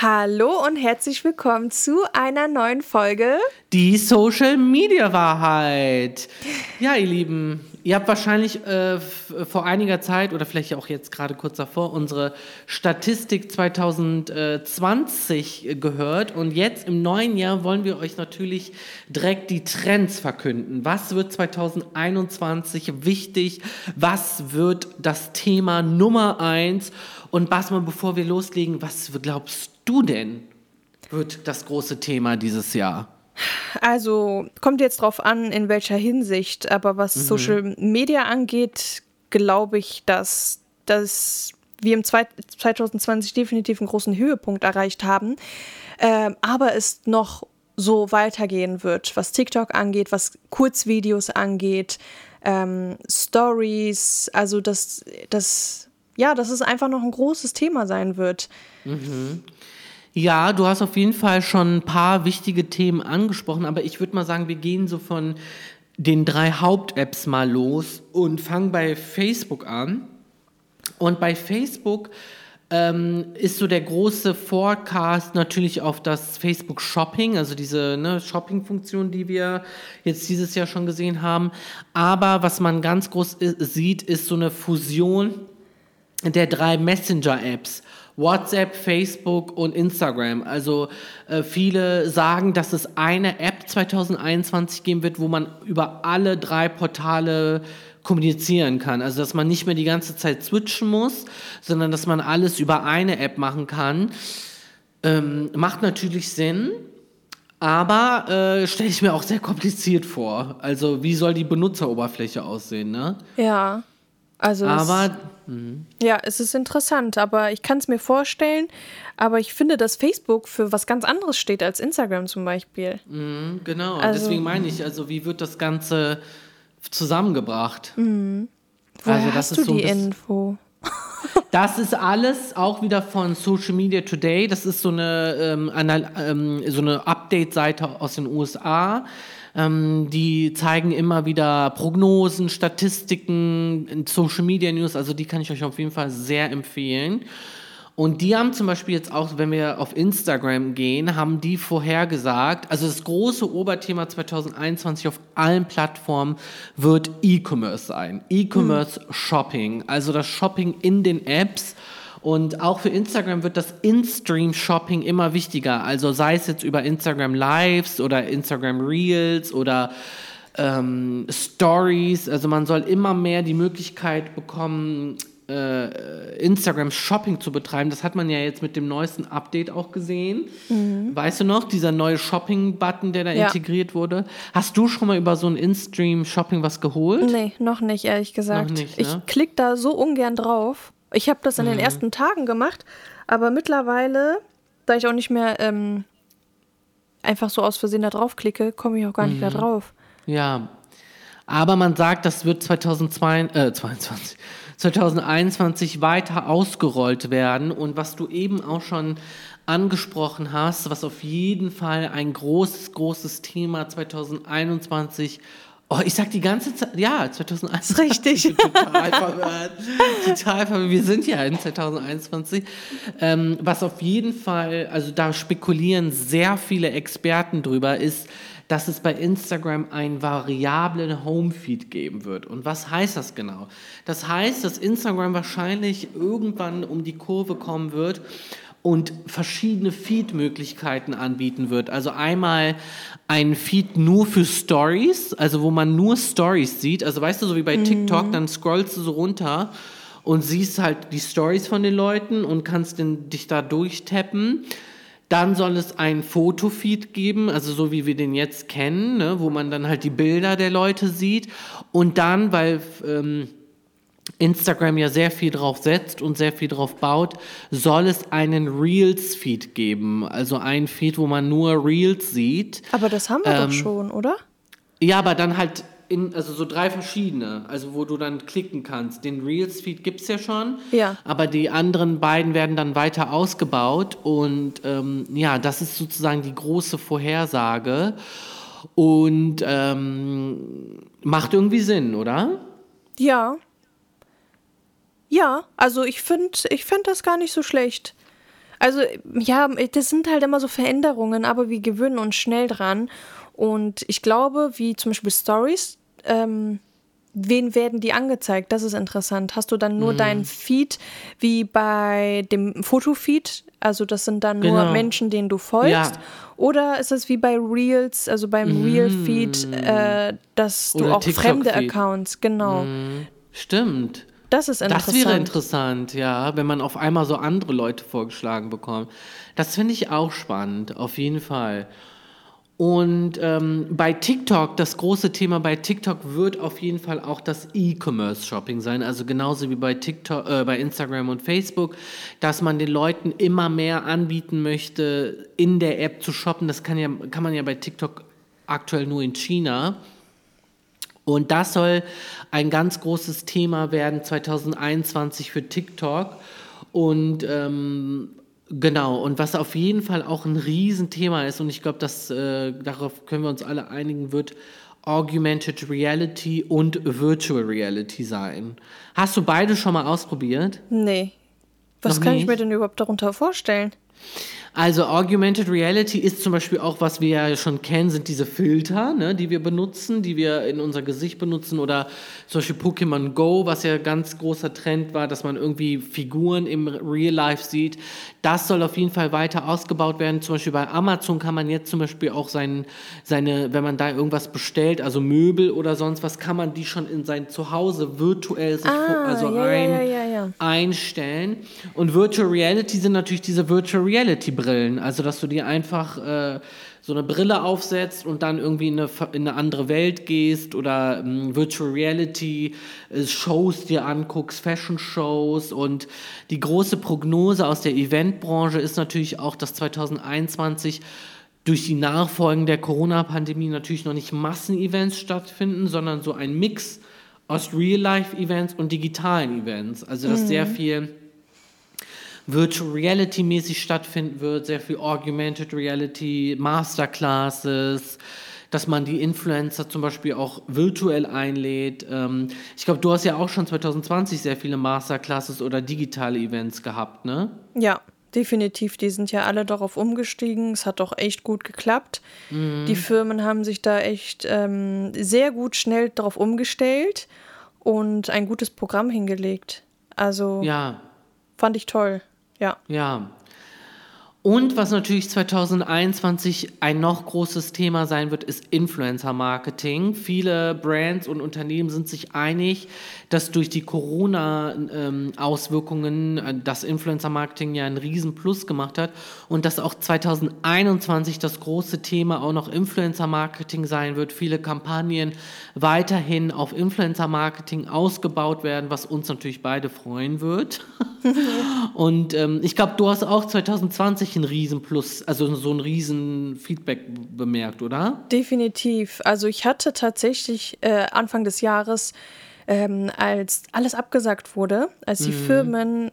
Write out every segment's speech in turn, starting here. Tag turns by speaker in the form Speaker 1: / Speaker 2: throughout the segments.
Speaker 1: Hallo und herzlich willkommen zu einer neuen Folge.
Speaker 2: Die Social Media Wahrheit. Ja, ihr Lieben, ihr habt wahrscheinlich äh, vor einiger Zeit oder vielleicht auch jetzt gerade kurz davor unsere Statistik 2020 gehört. Und jetzt im neuen Jahr wollen wir euch natürlich direkt die Trends verkünden. Was wird 2021 wichtig? Was wird das Thema Nummer eins? Und Basman, bevor wir loslegen, was glaubst du denn, wird das große Thema dieses Jahr?
Speaker 1: Also kommt jetzt drauf an, in welcher Hinsicht, aber was mhm. Social Media angeht, glaube ich, dass, dass wir im 2020 definitiv einen großen Höhepunkt erreicht haben, äh, aber es noch so weitergehen wird, was TikTok angeht, was Kurzvideos angeht, ähm, Stories, also dass das, ja, dass es einfach noch ein großes Thema sein wird.
Speaker 2: Mhm. Ja, du hast auf jeden Fall schon ein paar wichtige Themen angesprochen, aber ich würde mal sagen, wir gehen so von den drei Haupt-Apps mal los und fangen bei Facebook an. Und bei Facebook ähm, ist so der große Forecast natürlich auf das Facebook Shopping, also diese ne, Shopping-Funktion, die wir jetzt dieses Jahr schon gesehen haben. Aber was man ganz groß sieht, ist so eine Fusion der drei Messenger-Apps. WhatsApp, Facebook und Instagram. Also äh, viele sagen, dass es eine App 2021 geben wird, wo man über alle drei Portale kommunizieren kann. Also dass man nicht mehr die ganze Zeit switchen muss, sondern dass man alles über eine App machen kann. Ähm, macht natürlich Sinn. Aber äh, stelle ich mir auch sehr kompliziert vor. Also wie soll die Benutzeroberfläche aussehen, ne?
Speaker 1: Ja. Also
Speaker 2: aber
Speaker 1: Mhm. Ja, es ist interessant, aber ich kann es mir vorstellen. Aber ich finde, dass Facebook für was ganz anderes steht als Instagram zum Beispiel.
Speaker 2: Mhm, genau, also, deswegen meine ich, also wie wird das Ganze zusammengebracht?
Speaker 1: Mhm. Woher also, das hast ist du die Info?
Speaker 2: Das ist alles auch wieder von Social Media Today. Das ist so eine, ähm, ähm, so eine Update-Seite aus den USA. Ähm, die zeigen immer wieder Prognosen, Statistiken, Social Media News. Also die kann ich euch auf jeden Fall sehr empfehlen. Und die haben zum Beispiel jetzt auch, wenn wir auf Instagram gehen, haben die vorhergesagt, also das große Oberthema 2021 auf allen Plattformen wird E-Commerce sein. E-Commerce mhm. Shopping, also das Shopping in den Apps. Und auch für Instagram wird das In-Stream-Shopping immer wichtiger. Also sei es jetzt über Instagram Lives oder Instagram Reels oder ähm, Stories. Also man soll immer mehr die Möglichkeit bekommen, äh, Instagram Shopping zu betreiben. Das hat man ja jetzt mit dem neuesten Update auch gesehen. Mhm. Weißt du noch, dieser neue Shopping-Button, der da ja. integriert wurde? Hast du schon mal über so ein In-Stream Shopping was geholt?
Speaker 1: Nee, noch nicht, ehrlich gesagt. Nicht, ne? Ich klicke da so ungern drauf. Ich habe das in mhm. den ersten Tagen gemacht, aber mittlerweile, da ich auch nicht mehr ähm, einfach so aus Versehen da draufklicke, komme ich auch gar nicht mehr mhm. drauf.
Speaker 2: Ja, aber man sagt, das wird 2022, äh, 2021 weiter ausgerollt werden. Und was du eben auch schon angesprochen hast, was auf jeden Fall ein großes, großes Thema 2021 Oh, ich sag die ganze Zeit, ja, 2021.
Speaker 1: Richtig.
Speaker 2: total verwirrt. total verwirrt. Wir sind ja in 2021. Ähm, was auf jeden Fall, also da spekulieren sehr viele Experten drüber, ist, dass es bei Instagram einen variablen Homefeed geben wird. Und was heißt das genau? Das heißt, dass Instagram wahrscheinlich irgendwann um die Kurve kommen wird und verschiedene Feed-Möglichkeiten anbieten wird. Also einmal ein Feed nur für Stories, also wo man nur Stories sieht. Also weißt du, so wie bei TikTok, mhm. dann scrollst du so runter und siehst halt die Stories von den Leuten und kannst den, dich da durchtappen. Dann soll es ein Fotofeed geben, also so wie wir den jetzt kennen, ne, wo man dann halt die Bilder der Leute sieht. Und dann, weil ähm, Instagram ja sehr viel drauf setzt und sehr viel drauf baut, soll es einen Reels-Feed geben. Also ein Feed, wo man nur Reels sieht.
Speaker 1: Aber das haben wir ähm, doch schon, oder?
Speaker 2: Ja, aber dann halt in, also so drei verschiedene, also wo du dann klicken kannst. Den Reels-Feed gibt es ja schon,
Speaker 1: ja.
Speaker 2: aber die anderen beiden werden dann weiter ausgebaut und ähm, ja, das ist sozusagen die große Vorhersage und ähm, macht irgendwie Sinn, oder?
Speaker 1: Ja, ja, also ich finde ich find das gar nicht so schlecht. Also, ja, das sind halt immer so Veränderungen, aber wir gewöhnen uns schnell dran. Und ich glaube, wie zum Beispiel Stories, ähm, wen werden die angezeigt? Das ist interessant. Hast du dann nur mhm. deinen Feed wie bei dem Fotofeed? Also das sind dann genau. nur Menschen, denen du folgst? Ja. Oder ist es wie bei Reels, also beim mhm. Real-Feed, äh, dass Oder du auch fremde Accounts, genau. Mhm.
Speaker 2: Stimmt.
Speaker 1: Das ist interessant.
Speaker 2: Das wäre interessant, ja, wenn man auf einmal so andere Leute vorgeschlagen bekommt. Das finde ich auch spannend, auf jeden Fall. Und ähm, bei TikTok, das große Thema bei TikTok wird auf jeden Fall auch das E-Commerce-Shopping sein. Also genauso wie bei TikTok, äh, bei Instagram und Facebook, dass man den Leuten immer mehr anbieten möchte, in der App zu shoppen. Das kann, ja, kann man ja bei TikTok aktuell nur in China. Und das soll ein ganz großes Thema werden 2021 für TikTok. Und ähm, genau, und was auf jeden Fall auch ein Riesenthema ist, und ich glaube, äh, darauf können wir uns alle einigen, wird Augmented Reality und Virtual Reality sein. Hast du beide schon mal ausprobiert?
Speaker 1: Nee. Was Noch kann nicht? ich mir denn überhaupt darunter vorstellen?
Speaker 2: Also Augmented Reality ist zum Beispiel auch, was wir ja schon kennen, sind diese Filter, ne, die wir benutzen, die wir in unser Gesicht benutzen oder zum Beispiel Pokémon Go, was ja ganz großer Trend war, dass man irgendwie Figuren im Real Life sieht. Das soll auf jeden Fall weiter ausgebaut werden. Zum Beispiel bei Amazon kann man jetzt zum Beispiel auch sein, seine, wenn man da irgendwas bestellt, also Möbel oder sonst was, kann man die schon in sein Zuhause virtuell sich ah, also ja, ein, ja, ja, einstellen. Und Virtual Reality sind natürlich diese Virtual Reality Brillen. Also, dass du dir einfach äh, so eine Brille aufsetzt und dann irgendwie in eine, in eine andere Welt gehst oder ähm, Virtual Reality äh, Shows dir anguckst, Fashion Shows. Und die große Prognose aus der Eventbranche ist natürlich auch, dass 2021 durch die Nachfolgen der Corona-Pandemie natürlich noch nicht Massenevents stattfinden, sondern so ein Mix aus Real-Life-Events und digitalen Events. Also dass mhm. sehr viel Virtual Reality mäßig stattfinden wird, sehr viel Augmented Reality, Masterclasses, dass man die Influencer zum Beispiel auch virtuell einlädt. Ähm, ich glaube, du hast ja auch schon 2020 sehr viele Masterclasses oder digitale Events gehabt, ne?
Speaker 1: Ja, definitiv. Die sind ja alle darauf umgestiegen. Es hat doch echt gut geklappt. Mhm. Die Firmen haben sich da echt ähm, sehr gut schnell darauf umgestellt und ein gutes Programm hingelegt. Also ja. fand ich toll. Ja.
Speaker 2: Ja. Und was natürlich 2021 ein noch großes Thema sein wird, ist Influencer-Marketing. Viele Brands und Unternehmen sind sich einig, dass durch die Corona-Auswirkungen äh, das Influencer-Marketing ja einen riesen Plus gemacht hat und dass auch 2021 das große Thema auch noch Influencer-Marketing sein wird. Viele Kampagnen weiterhin auf Influencer-Marketing ausgebaut werden, was uns natürlich beide freuen wird. und ähm, ich glaube, du hast auch 2020 ein Riesenplus, also so ein Riesen-Feedback bemerkt, oder?
Speaker 1: Definitiv. Also ich hatte tatsächlich äh, Anfang des Jahres ähm, als alles abgesagt wurde, als die mhm. Firmen,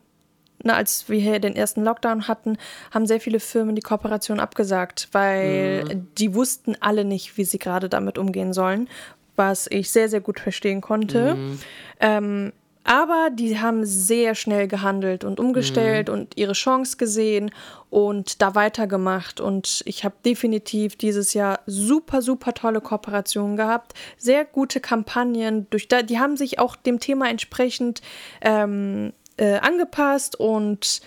Speaker 1: na, als wir hier den ersten Lockdown hatten, haben sehr viele Firmen die Kooperation abgesagt, weil mhm. die wussten alle nicht, wie sie gerade damit umgehen sollen, was ich sehr, sehr gut verstehen konnte. Mhm. Ähm, aber die haben sehr schnell gehandelt und umgestellt mhm. und ihre Chance gesehen und da weitergemacht. Und ich habe definitiv dieses Jahr super, super tolle Kooperationen gehabt. Sehr gute Kampagnen. Durch da, die haben sich auch dem Thema entsprechend ähm, äh, angepasst. Und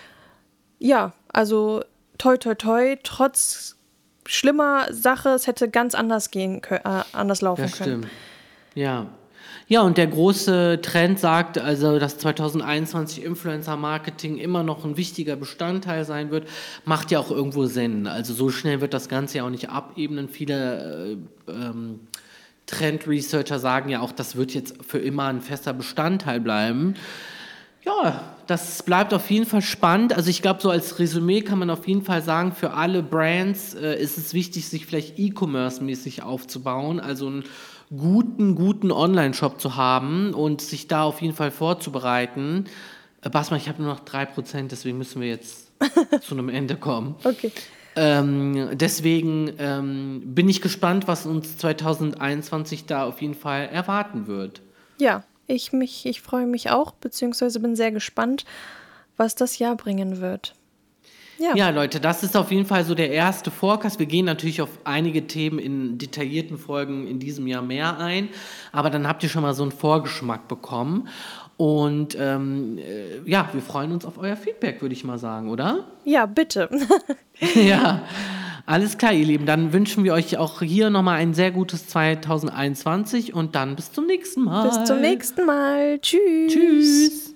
Speaker 1: ja, also toi, toi, toi, trotz schlimmer Sache, es hätte ganz anders gehen können, äh, anders laufen das können. Stimmt.
Speaker 2: Ja, ja, und der große Trend sagt also, dass 2021 Influencer-Marketing immer noch ein wichtiger Bestandteil sein wird, macht ja auch irgendwo Sinn. Also so schnell wird das Ganze ja auch nicht abebnen. Viele äh, ähm, Trend-Researcher sagen ja auch, das wird jetzt für immer ein fester Bestandteil bleiben. Ja, das bleibt auf jeden Fall spannend. Also ich glaube, so als Resümee kann man auf jeden Fall sagen, für alle Brands äh, ist es wichtig, sich vielleicht E-Commerce-mäßig aufzubauen. Also ein guten, guten Online-Shop zu haben und sich da auf jeden Fall vorzubereiten. Äh, Basma, ich habe nur noch 3%, deswegen müssen wir jetzt zu einem Ende kommen.
Speaker 1: Okay.
Speaker 2: Ähm, deswegen ähm, bin ich gespannt, was uns 2021 da auf jeden Fall erwarten wird.
Speaker 1: Ja, ich, mich, ich freue mich auch, beziehungsweise bin sehr gespannt, was das Jahr bringen wird.
Speaker 2: Ja. ja, Leute, das ist auf jeden Fall so der erste Forecast. Wir gehen natürlich auf einige Themen in detaillierten Folgen in diesem Jahr mehr ein, aber dann habt ihr schon mal so einen Vorgeschmack bekommen. Und ähm, äh, ja, wir freuen uns auf euer Feedback, würde ich mal sagen, oder?
Speaker 1: Ja, bitte.
Speaker 2: ja, alles klar, ihr Lieben. Dann wünschen wir euch auch hier nochmal ein sehr gutes 2021 und dann bis zum nächsten Mal.
Speaker 1: Bis zum nächsten Mal. Tschüss.
Speaker 2: Tschüss.